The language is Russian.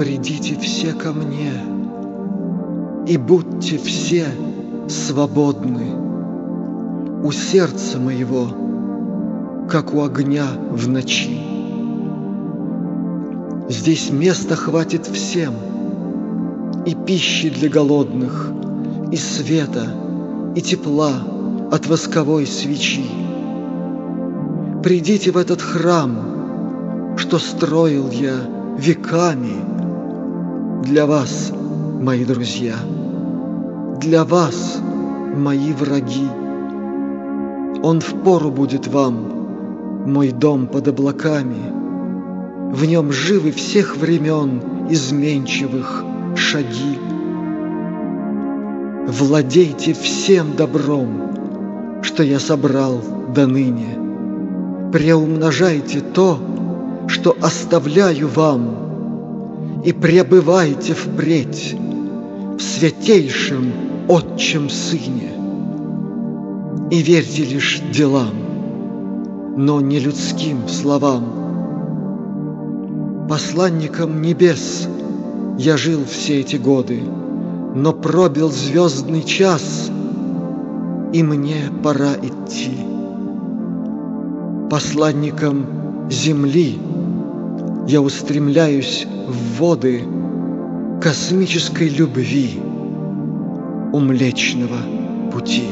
Придите все ко мне и будьте все свободны у сердца моего, как у огня в ночи. Здесь места хватит всем, и пищи для голодных, и света, и тепла от восковой свечи. Придите в этот храм, что строил я веками для вас, мои друзья, для вас, мои враги. Он впору будет вам, мой дом под облаками, В нем живы всех времен изменчивых шаги. Владейте всем добром, что я собрал до ныне. Преумножайте то, что оставляю вам, И пребывайте впредь в святейшем Отчем Сыне. И верьте лишь делам, но не людским словам. Посланником небес я жил все эти годы, но пробил звездный час, и мне пора идти. Посланником земли я устремляюсь в воды космической любви у Млечного пути.